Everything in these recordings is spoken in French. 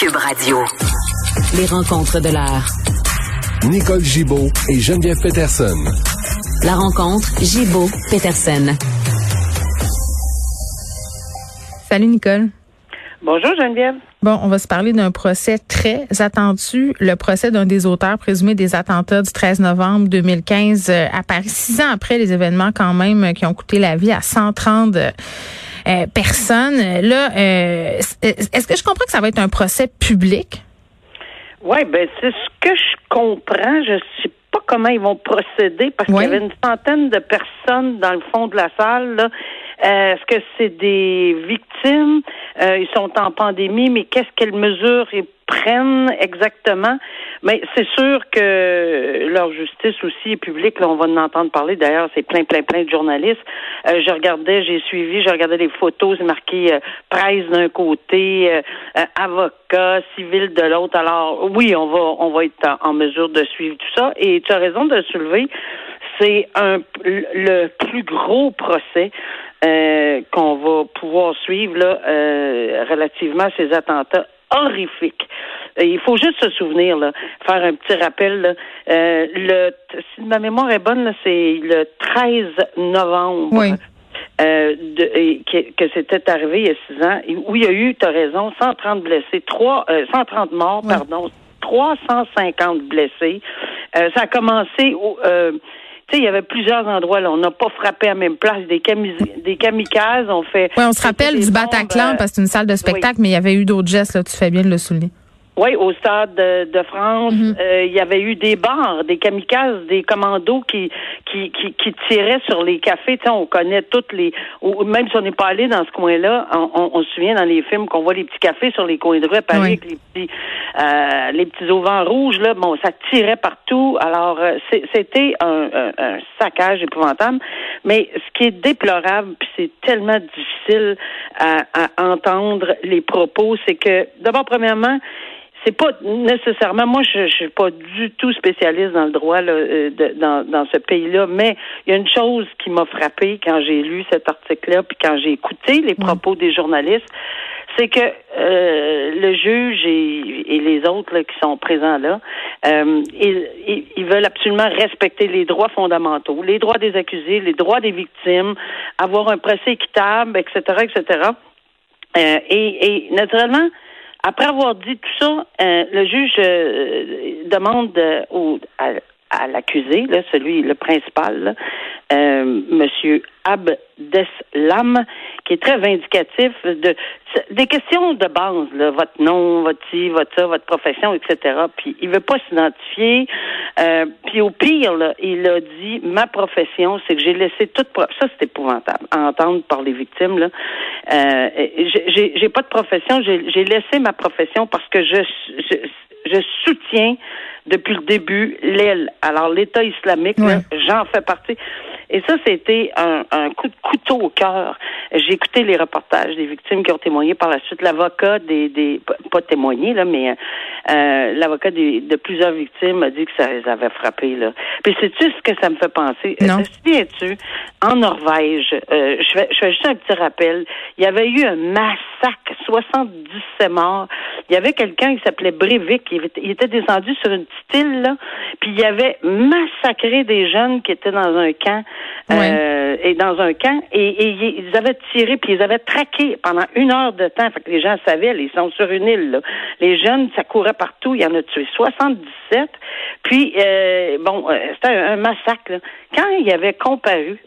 Cube Radio. Les rencontres de l'heure. Nicole Gibaud et Geneviève Peterson. La rencontre Gibaud-Peterson. Salut Nicole. Bonjour Geneviève. Bon, on va se parler d'un procès très attendu, le procès d'un des auteurs présumés des attentats du 13 novembre 2015 euh, à Paris, six ans après les événements quand même euh, qui ont coûté la vie à 130 euh, personnes. Là, est-ce que je comprends que ça va être un procès public? Oui, ben c'est ce que je comprends. Je sais pas comment ils vont procéder parce qu'il y avait une centaine de personnes dans le fond de la salle. Là. Euh, est-ce que c'est des victimes? Euh, ils sont en pandémie, mais qu'est-ce qu'elles mesurent et prennent exactement? Mais c'est sûr que leur justice aussi est publique. Là, on va en entendre parler. D'ailleurs, c'est plein, plein, plein de journalistes. Euh, je regardais, j'ai suivi, je regardais les photos, c'est marqué presse d'un côté, avocat, civil de l'autre. Alors, oui, on va, on va être en, en mesure de suivre tout ça. Et tu as raison de soulever c'est un le plus gros procès euh, qu'on va pouvoir suivre là, euh, relativement à ces attentats horrifiques. il faut juste se souvenir, là, faire un petit rappel. Là, euh, le, si ma mémoire est bonne, c'est le 13 novembre. Oui. Euh, de, que, que c'était arrivé il y a six ans, où il y a eu, tu as raison, 130 blessés, 3, 130 morts, pardon, 350 blessés. ça a commencé au, il y avait plusieurs endroits. Là. On n'a pas frappé à même place. Des, des kamikazes, on fait. Oui, on se rappelle du Bataclan euh, parce que c'est une salle de spectacle, mais il y avait eu d'autres gestes. Là, tu fais bien de le souligner. Oui, au stade de, France, mhm. euh, il y avait eu des bars, des kamikazes, des commandos qui qui, qui, tiraient sur les cafés. Tu sais, on connaît toutes les, ou même si on n'est pas allé dans ce coin-là, on, se souvient dans les films qu'on voit les petits cafés sur les coins de rue à Paris avec les petits euh, les petits auvents rouges là. Bon, ça tirait partout. Alors euh, c'était un, un, saccage épouvantable. Mais ce qui est déplorable, puis c'est tellement difficile à, à entendre les propos, c'est que d'abord premièrement c'est pas nécessairement moi je, je suis pas du tout spécialiste dans le droit là, euh, dans, dans ce pays-là, mais il y a une chose qui m'a frappé quand j'ai lu cet article-là, puis quand j'ai écouté les propos des journalistes, c'est que euh, le juge et, et les autres là, qui sont présents là, euh, ils, ils, veulent absolument respecter les droits fondamentaux, les droits des accusés, les droits des victimes, avoir un procès équitable, etc., etc. Euh, et, et naturellement, après avoir dit tout ça, euh, le juge euh, demande euh, au, à, l'accusé, celui, le principal, Monsieur Abdeslam, qui est très vindicatif de des questions de base, là, votre nom, votre ci, votre ça, votre profession, etc. Puis il veut pas s'identifier. Euh, puis au pire, là, il a dit ma profession, c'est que j'ai laissé toute ça c'est épouvantable à entendre par les victimes là. Euh, j'ai, j'ai pas de profession, j'ai, j'ai laissé ma profession parce que je, je, je soutiens depuis le début l'aile. Alors l'État islamique, j'en fais partie. Et ça, c'était un, un, coup de couteau au cœur. J'ai écouté les reportages des victimes qui ont témoigné par la suite. L'avocat des, des pas témoigné là, mais euh, l'avocat de plusieurs victimes a dit que ça les avait frappés là. Puis sais-tu ce que ça me fait penser? Non. Te tu en Norvège euh, Je fais je fais juste un petit rappel. Il y avait eu un massacre, 77 morts. Il y avait quelqu'un qui s'appelait Breivik. Il était, il était descendu sur une petite île là, puis il avait massacré des jeunes qui étaient dans un camp euh, et dans un camp, et, ils avaient tiré, puis ils avaient traqué pendant une heure de temps. Fait que les gens savaient, ils sont sur une île. Les jeunes, ça courait partout. Il y en a tué 77. Puis, euh, bon, euh, c'était un, massacre. Quand il avait comparu,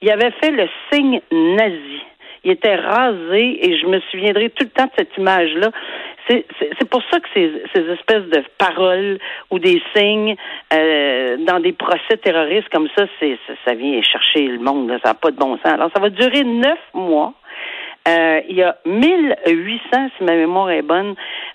il avait fait le signe nazi. Il était rasé et je me souviendrai tout le temps de cette image-là. C'est pour ça que ces, ces, espèces de paroles ou des signes euh, dans des procès terroristes comme ça, c'est ça, vient chercher le monde. ça n'a pas de bon sens. Alors, ça va durer neuf mois. Euh, il y a 1800, si ma mémoire est bonne,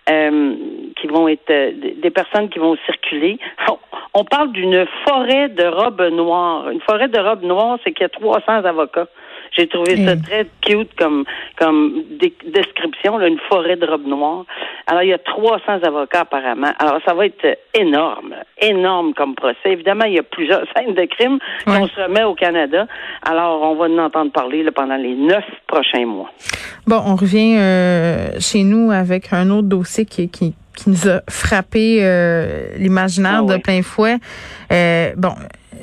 euh, qui vont être euh, des personnes qui vont circuler. On, parle d'une forêt de robes noires. Une forêt de robes noires, c'est qu'il y a 300 avocats. J'ai trouvé ça très cute comme comme description, là, une forêt de robes noires. Alors, il y a 300 avocats apparemment. Alors, ça va être énorme, énorme comme procès. Évidemment, il y a plusieurs scènes de crimes qu'on se remet au Canada. Alors, on va en entendre parler là, pendant les neuf prochains mois. Bon, on revient euh, chez nous avec un autre dossier qui, qui, qui nous a frappé euh, l'imaginaire Ah de oui. plein fouet. Euh, bon,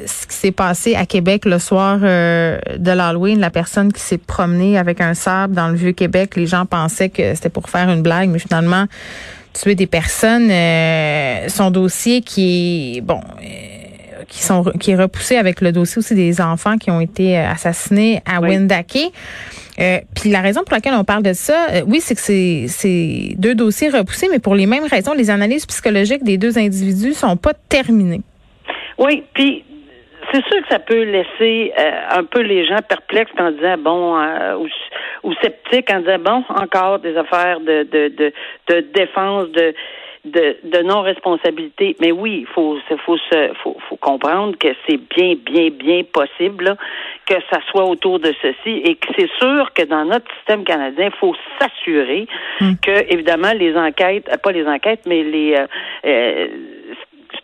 ce qui s'est passé à Québec le soir euh, de l'Halloween, la personne qui s'est promenée avec un sable dans le vieux Québec, les gens pensaient que c'était pour faire une blague, mais finalement tuer des personnes. Euh, son dossier qui est bon. euh, qui sont qui est repoussé avec le dossier aussi des enfants qui ont été euh, assassinés à Oui. Wendake. Euh, puis la raison pour laquelle on parle de ça, euh, oui, c'est que c'est c'est deux dossiers repoussés, mais pour les mêmes raisons, les analyses psychologiques des deux individus sont pas terminées. Oui, puis c'est sûr que ça peut laisser euh, un peu les gens perplexes en disant bon euh, ou, ou sceptiques en disant bon encore des affaires de de de, de défense de de, de non-responsabilité. Mais oui, il faut, faut, se, faut, faut comprendre que c'est bien, bien, bien possible là, que ça soit autour de ceci et que c'est sûr que dans notre système canadien, il faut s'assurer que, évidemment, les enquêtes, pas les enquêtes, mais les euh, euh,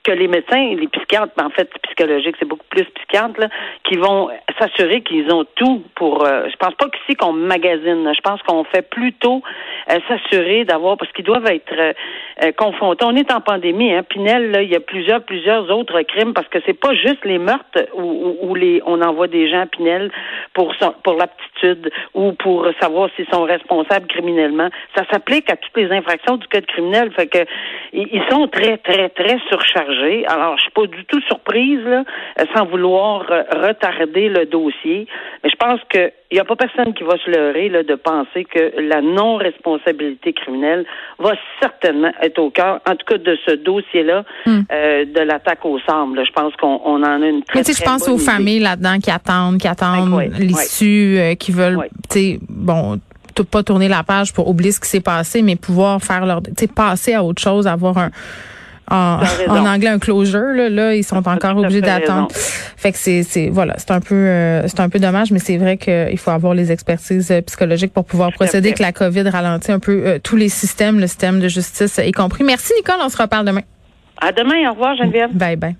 que les médecins, les psychiatres, ben, en fait, psychologiques, c'est beaucoup plus psychiatres, là, qui vont s'assurer qu'ils ont tout pour. Euh, je pense pas qu'ici qu'on magasine. Je pense qu'on fait plutôt euh, s'assurer d'avoir, parce qu'ils doivent être euh, euh, confrontés. On est en pandémie, hein. Pinel, là, il y a plusieurs, plusieurs autres crimes, parce que c'est pas juste les meurtres où, où- où les, on envoie des gens à Pinel pour son- pour l'aptitude ou pour savoir s'ils sont responsables criminellement. Ça s'applique à toutes les infractions du code criminel. Fait que ils sont très, très, très surchargés. Alors, je suis pas du tout surprise, là, euh, sans vouloir retarder le dossier. Mais je pense que il n'y a pas personne qui va se leurrer là, de penser que la non-responsabilité criminelle va certainement être au cœur, en tout cas de ce dossier-là, euh, de l'attaque au là. Je pense qu'on on en a une très, Mais tu sais, je pense bonne aux idée. familles là-dedans qui attendent, qui attendent l'issue, euh, qui veulent, tu sais, bon, pas tourner la page pour oublier ce qui s'est passé, mais pouvoir faire leur, tu sais, passer à autre chose, avoir un en, en anglais un closure là, là ils sont encore obligés d'attendre. Fait que c'est c'est voilà, c'est un peu euh, c'est un peu dommage mais c'est vrai qu'il faut avoir les expertises euh, psychologiques pour pouvoir procéder que la Covid ralentit un peu euh, tous les systèmes, le système de justice y compris. Merci Nicole, on se reparle demain. À demain. Au revoir, Geneviève. Bye bye.